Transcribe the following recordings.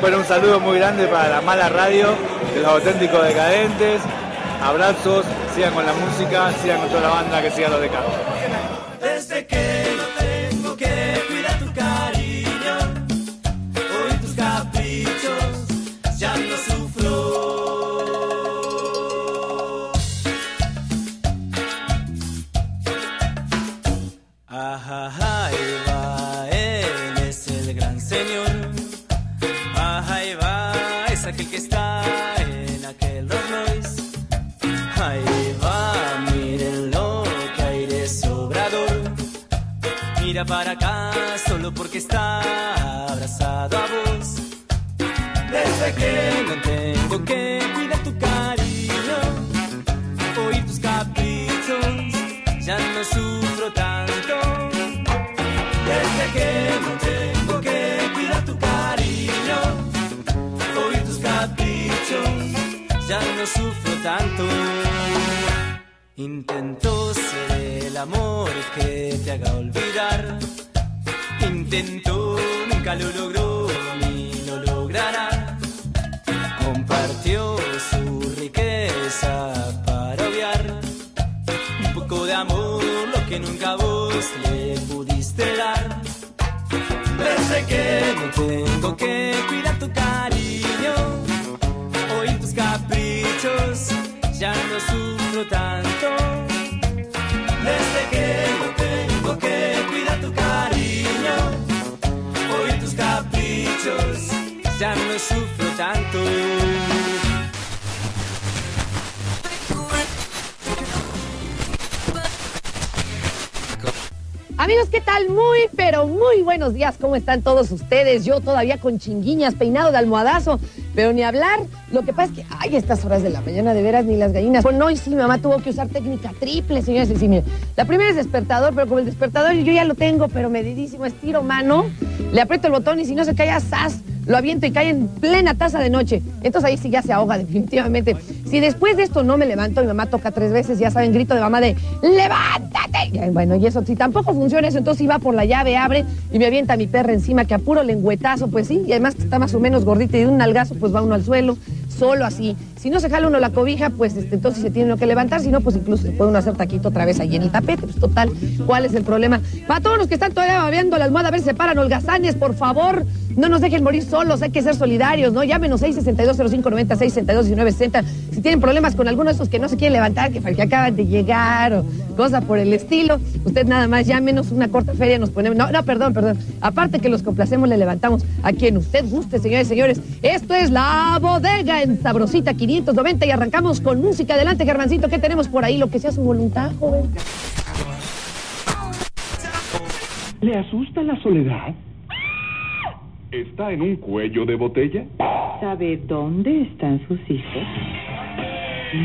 Bueno, un saludo muy grande para la mala radio de los auténticos decadentes. Abrazos, sigan con la música, sigan con toda la banda, que sigan los decadentes. Sufro tanto. Intento ser el amor que te haga olvidar. Intento, nunca lo logró ni lo logrará. Compartió su riqueza para obviar un poco de amor, lo que nunca vos le pudiste dar. Desde que no tengo que cuidar tu cariño, ya no sufro tanto. Desde que no tengo que cuidar tu cariño, oír tus caprichos, ya no sufro tanto. Amigos, ¿qué tal? Muy, pero muy buenos días. ¿Cómo están todos ustedes? Yo todavía con chinguiñas, peinado de almohadazo, pero ni hablar. Lo que pasa es que, ay, estas horas de la mañana, de veras, ni las gallinas. Bueno, hoy sí, mi mamá tuvo que usar técnica triple, señores. Y sí, mire, la primera es despertador, pero como el despertador yo ya lo tengo, pero medidísimo, estiro mano, le aprieto el botón y si no se cae, ¡zas! Lo aviento y cae en plena taza de noche. Entonces ahí sí ya se ahoga, definitivamente. Si después de esto no me levanto, mi mamá toca tres veces, ya saben, grito de mamá de ¡Levántate! Bueno, y eso, si tampoco funciona eso, entonces iba por la llave, abre y me avienta mi perra encima, que a puro lengüetazo, pues sí, y además está más o menos gordita y de un nalgazo, pues va uno al suelo, solo así. Si no se jala uno la cobija, pues este, entonces se tiene uno que levantar, si no, pues incluso se puede uno hacer taquito otra vez ahí en el tapete, pues total, ¿cuál es el problema? Para todos los que están todavía babeando la almohada, a ver, se paran holgazanes, por favor, no nos dejen morir solos, hay que ser solidarios, ¿no? Llámenos 662-0590, 662-1960. Si tienen problemas con alguno de esos que no se quieren levantar, que, que acaban de llegar o cosa por el estilo, usted nada más llámenos una corta feria, nos ponemos. No, no, perdón, perdón. Aparte que los complacemos, le levantamos a quien usted guste, señores y señores. Esto es La Bodega en Sabrosita 590 y arrancamos con música. Adelante, Germancito, ¿qué tenemos por ahí? Lo que sea su voluntad, joven. ¿Le asusta la soledad? ¿Está en un cuello de botella? ¿Sabe dónde están sus hijos?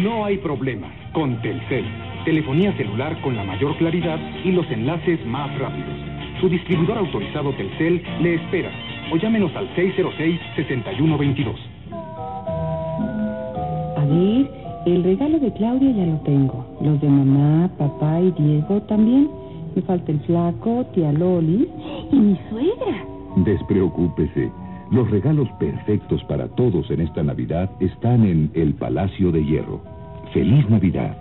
No hay problema. Con Telcel. Telefonía celular con la mayor claridad y los enlaces más rápidos. Su distribuidor autorizado Telcel le espera. O llámenos al 606-6122. A ver, el regalo de Claudia ya lo tengo. Los de mamá, papá y Diego también. Me falta el flaco, tía Loli y mi suegra. Despreocúpese. Los regalos perfectos para todos en esta Navidad están en el Palacio de Hierro. ¡Feliz Navidad!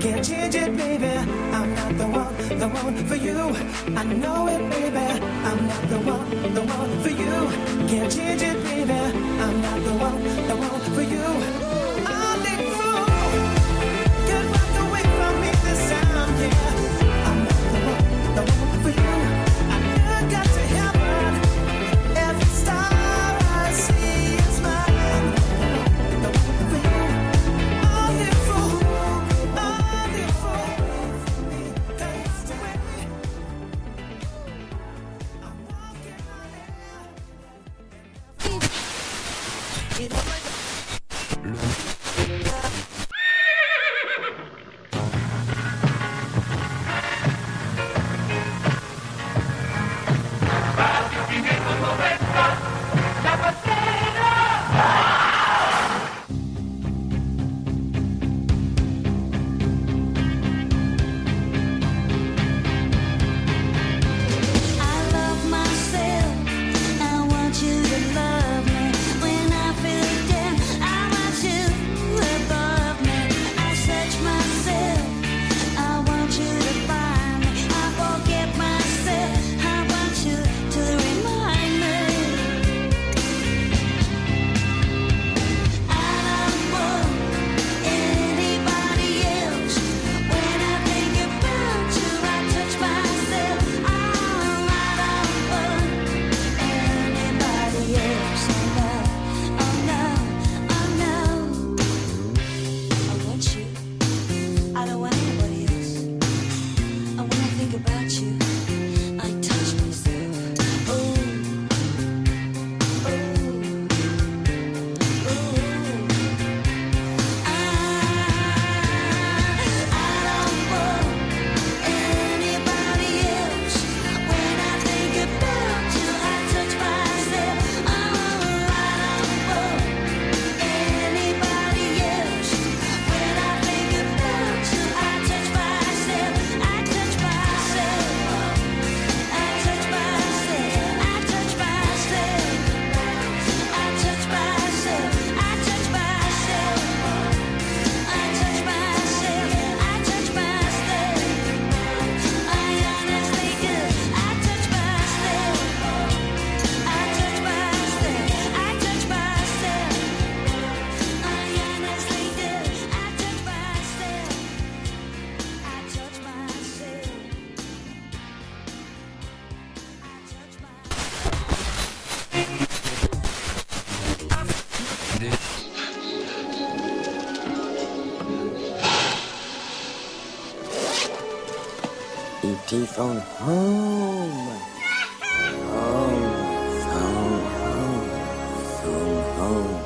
Can't change it, baby. I'm not the one, the one for you. I know it, baby. I'm not the one, the one for you. Can't change it, baby. I'm not the one, the one for you. Phone home. Home, phone home, phone home.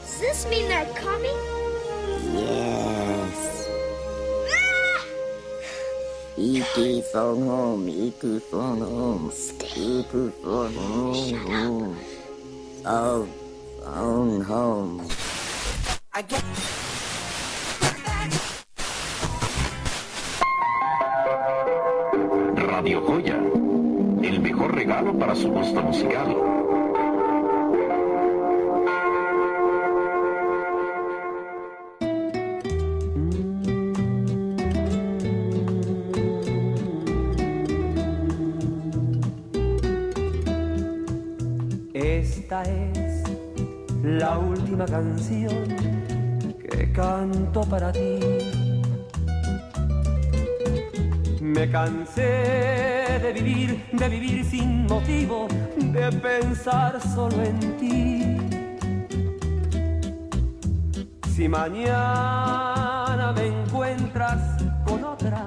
Does this mean they're coming? Yes. Ah! E.T. phone home, E.T. phone home, E.T. phone home. Phone, oh, phone home. Radio su musical. Esta es la última canción que canto para ti. Me cansé de vivir, de vivir sin motivo, de pensar solo en ti. Si mañana me encuentras con otra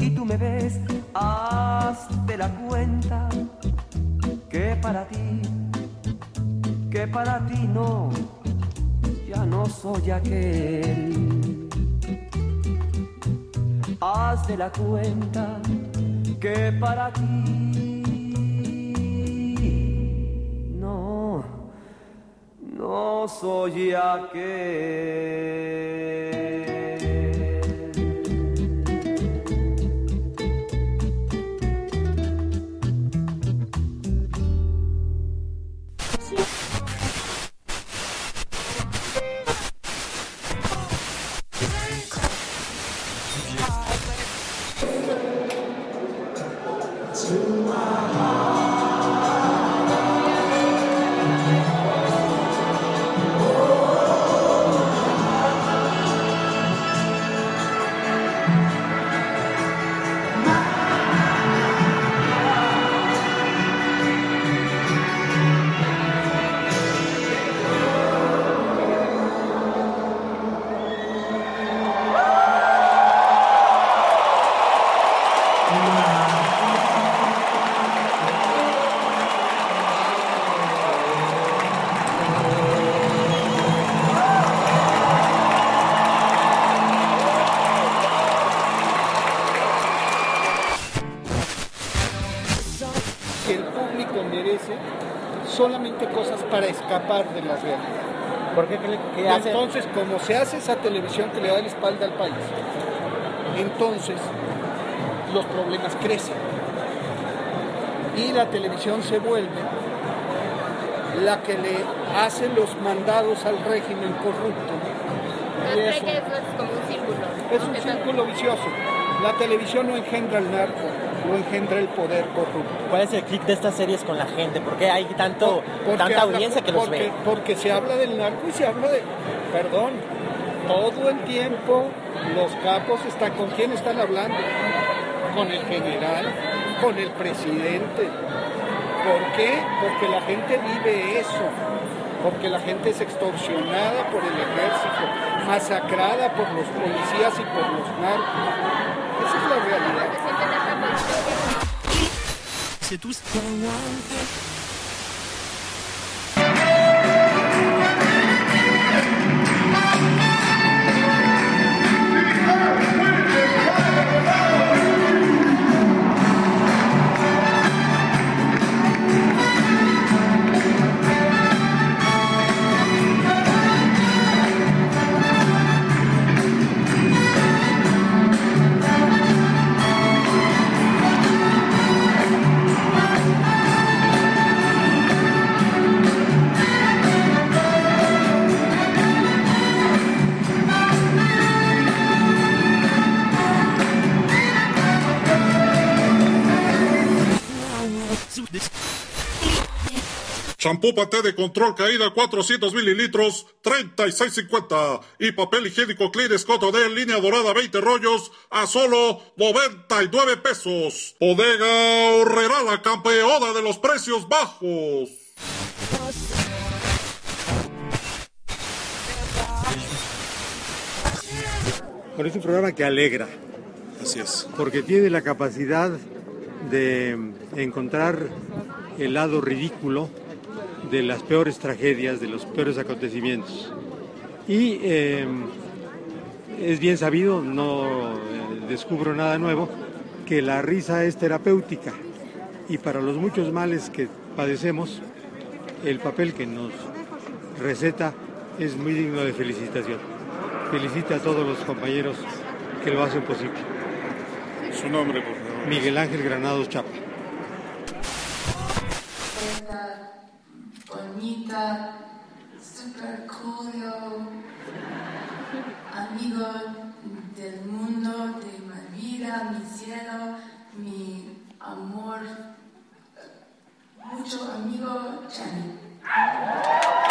y tú me ves, hazte la cuenta que para ti, que para ti no, ya no soy aquel. Haz de la cuenta que para ti no, no soy aquel. El público merece solamente cosas para escapar de la realidad. ¿Por qué hace? Entonces, como se hace esa televisión que le da la espalda al país, entonces los problemas crecen. Y la televisión se vuelve la que le hace los mandados al régimen corrupto. Y ¿Cree eso que eso es como un círculo? es un círculo vicioso. La televisión no engendra el narco, lo engendra el poder corrupto. ¿Cuál es el clic de estas series con la gente? ¿Por qué hay tanto, Porque tanta habla- audiencia que los porque, ve? Porque se habla del narco y se habla de, perdón, todo el tiempo los capos están, ¿con quién están hablando? Con el general, con el presidente. ¿Por qué? Porque la gente vive eso. Porque la gente es extorsionada por el ejército, masacrada por los policías y por los narcos. Esa es la realidad. Champú paté de control caída 400 mililitros, 36.50. Y papel higiénico Clear Scott de línea dorada 20 rollos a solo 99 pesos. Bodega Horrera, la campeona de los precios bajos. Bueno, es un programa que alegra. Así es. Porque tiene la capacidad de encontrar el lado ridículo de las peores tragedias, de los peores acontecimientos. Y eh, es bien sabido, no eh, descubro nada nuevo, que la risa es terapéutica y para los muchos males que padecemos, el papel que nos receta es muy digno de felicitación. Felicita a todos los compañeros que lo hacen posible. Su nombre, por favor. Miguel Ángel Granados Chapa. Super cool, amigo del mundo, de mi vida, mi cielo, mi amor, mucho amigo Jenny.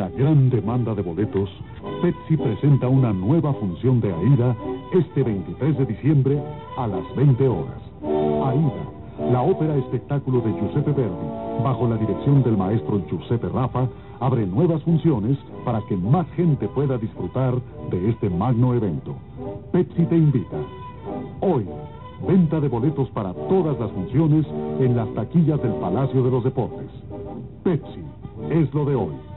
La gran demanda de boletos, Pepsi presenta una nueva función de AIDA este 23 de diciembre a las 20 horas. AIDA, la ópera espectáculo de Giuseppe Verdi, bajo la dirección del maestro Giuseppe Rafa, abre nuevas funciones para que más gente pueda disfrutar de este magno evento. Pepsi te invita. Hoy, venta de boletos para todas las funciones en las taquillas del Palacio de los Deportes. Pepsi es lo de hoy.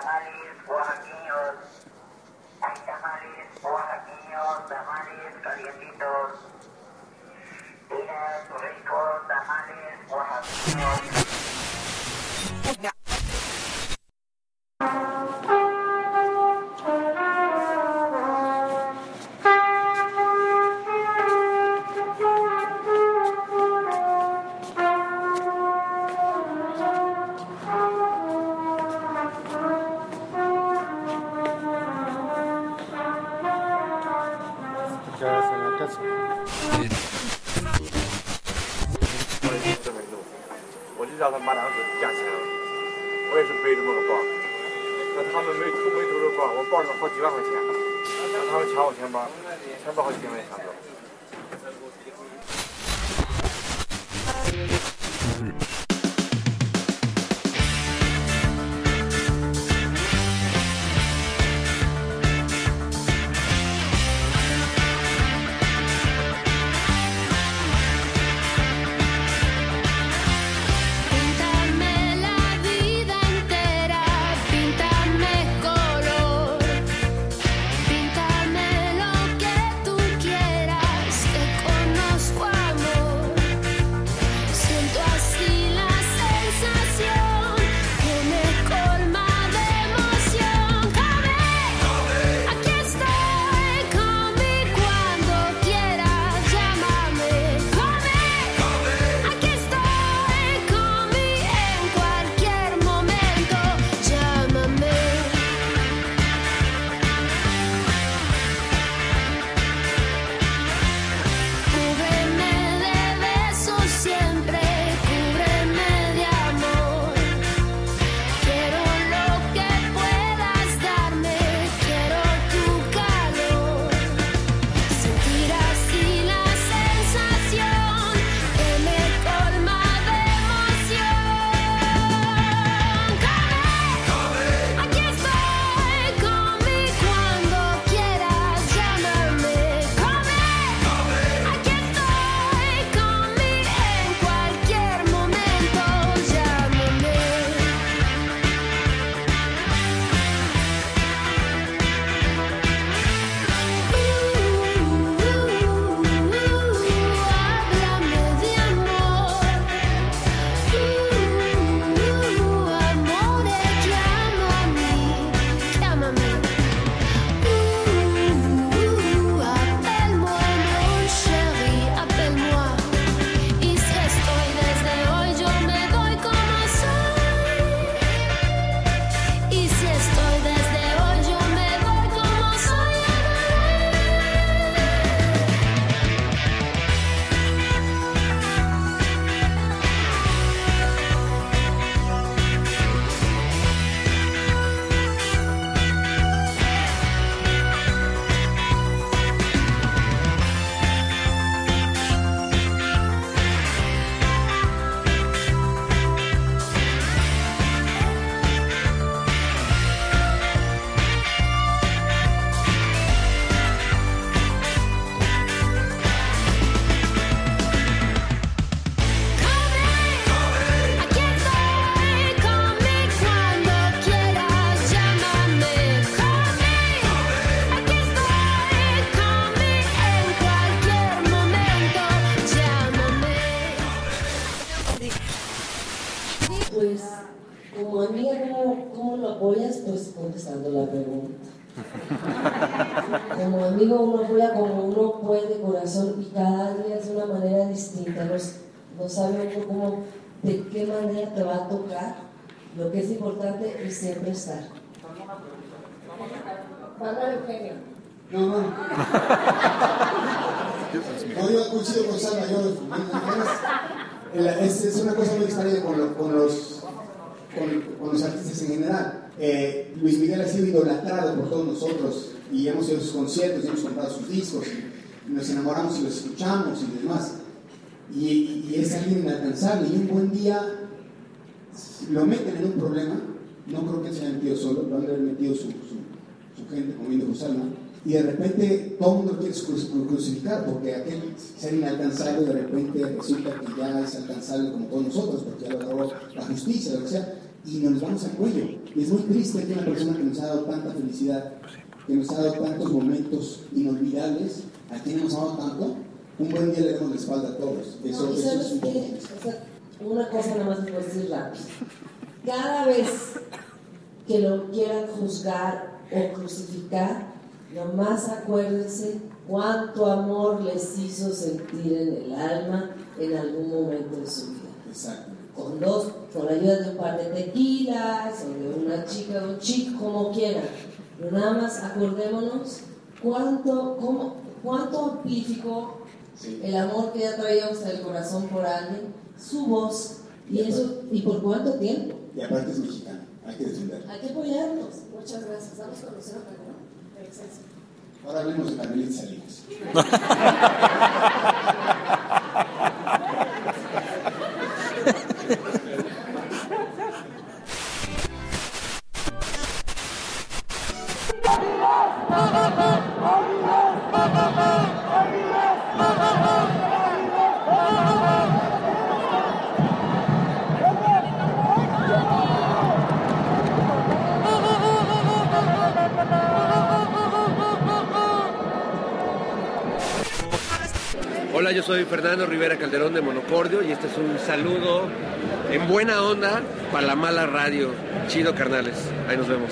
the eyes. Te va a tocar. Lo que es importante es siempre estar. Manuel Eugenio. No, no. No, yo coincido con Salma, yo es, es una cosa muy extraña con, lo- con los, con, con los artistas en general. Eh, Luis Miguel ha sido idolatrado por todos nosotros y hemos ido a sus conciertos y hemos comprado sus discos y nos enamoramos y los escuchamos y demás. Y, y- y es alguien inalcanzable y un buen día lo meten en un problema, no creo que se haya metido solo, lo han de haber metido su, su, su gente, como dijo Salma, y de repente todo el mundo quiere cru- crucificar porque aquel ser inalcanzable de repente resulta que ya es alcanzable como todos nosotros, porque ya lo agarró la justicia, lo que sea, y nos vamos al cuello. Y es muy triste que una persona que nos ha dado tanta felicidad, que nos ha dado tantos momentos inolvidables, a quien hemos amado tanto, un buen día le demos la espalda a todos. Eso, No, eso es un poco. O sea, una cosa nada más puedo decir rápido. Cada vez que lo quieran juzgar o crucificar, nomás acuérdense cuánto amor les hizo sentir en el alma en algún momento de su vida. Exacto. Con dos, con la ayuda de un par de tequilas, o de una chica, de un chico, como quieran. Pero nada más acordémonos cuánto, cómo, cuánto amplificó el amor que ella traía hasta el corazón por alguien, su voz, y eso, y por cuánto tiempo. Y aparte es mexicano, hay que defenderlo. Hay que apoyarnos. Muchas gracias. Vamos con Lucero Calderón. Excelso. Ahora hablemos de Carmelita Salinas. para la mala radio. Chido, carnales. Ahí nos vemos.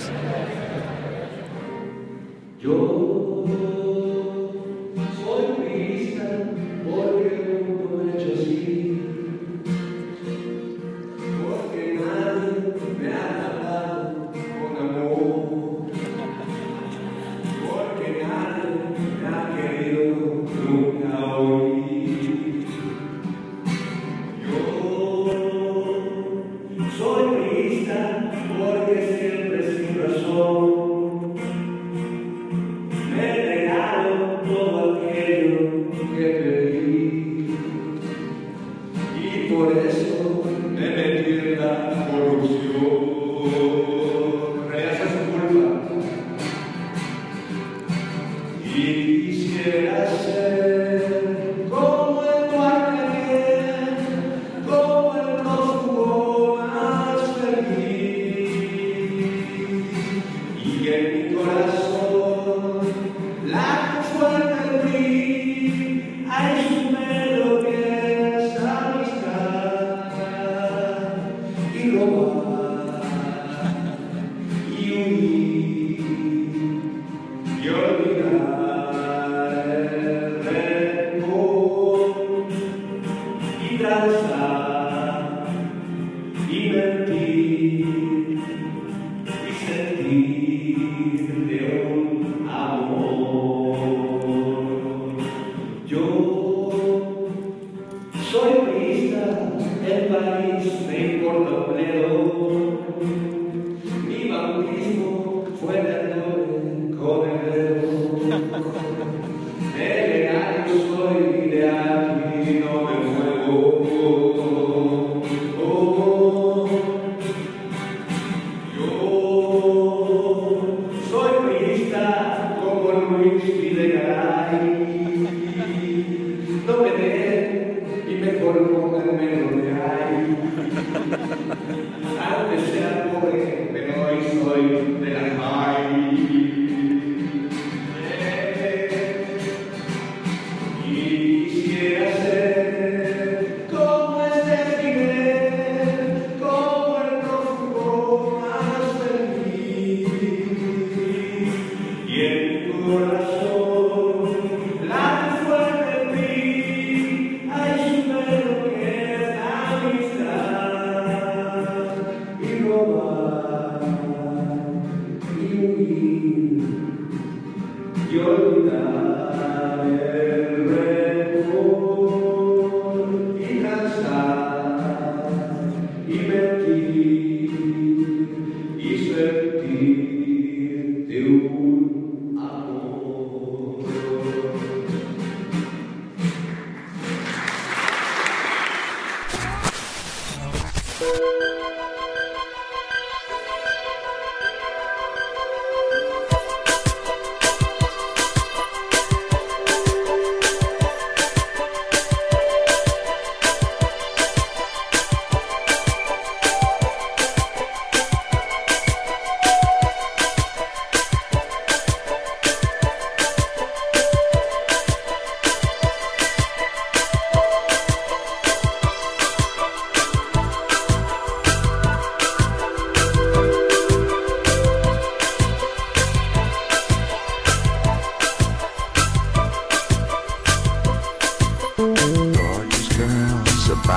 Y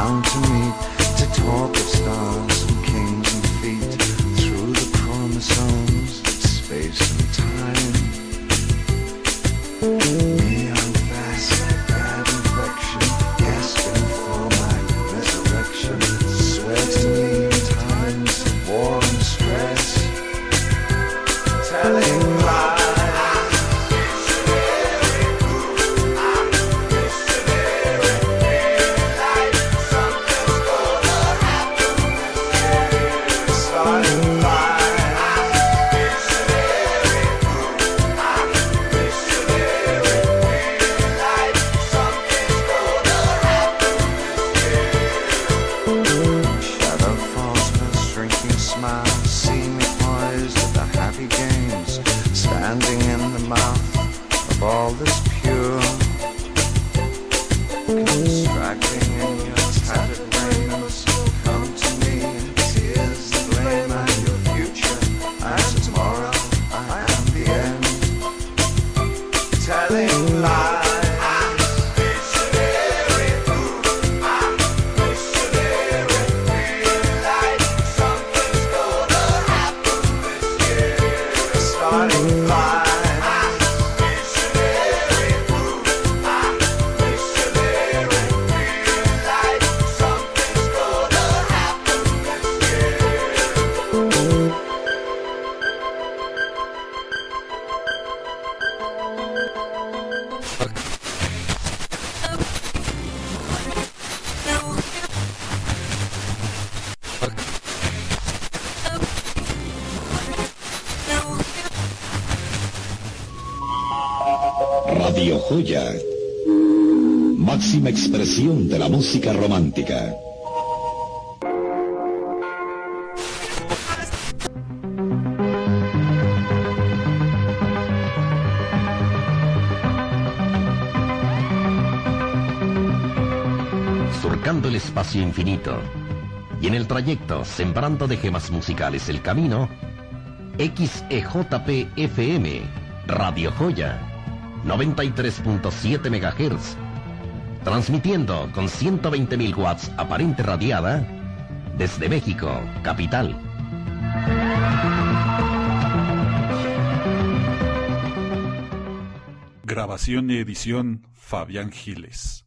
mountain standing Radio Joya. Máxima expresión de la música romántica. surcando el espacio infinito y en el trayecto sembrando de gemas musicales el camino, XEJP FM, Radio Joya, 93.7 MHz, transmitiendo con 120.000 watts aparente radiada desde México, capital. Grabación y edición Fabián Giles.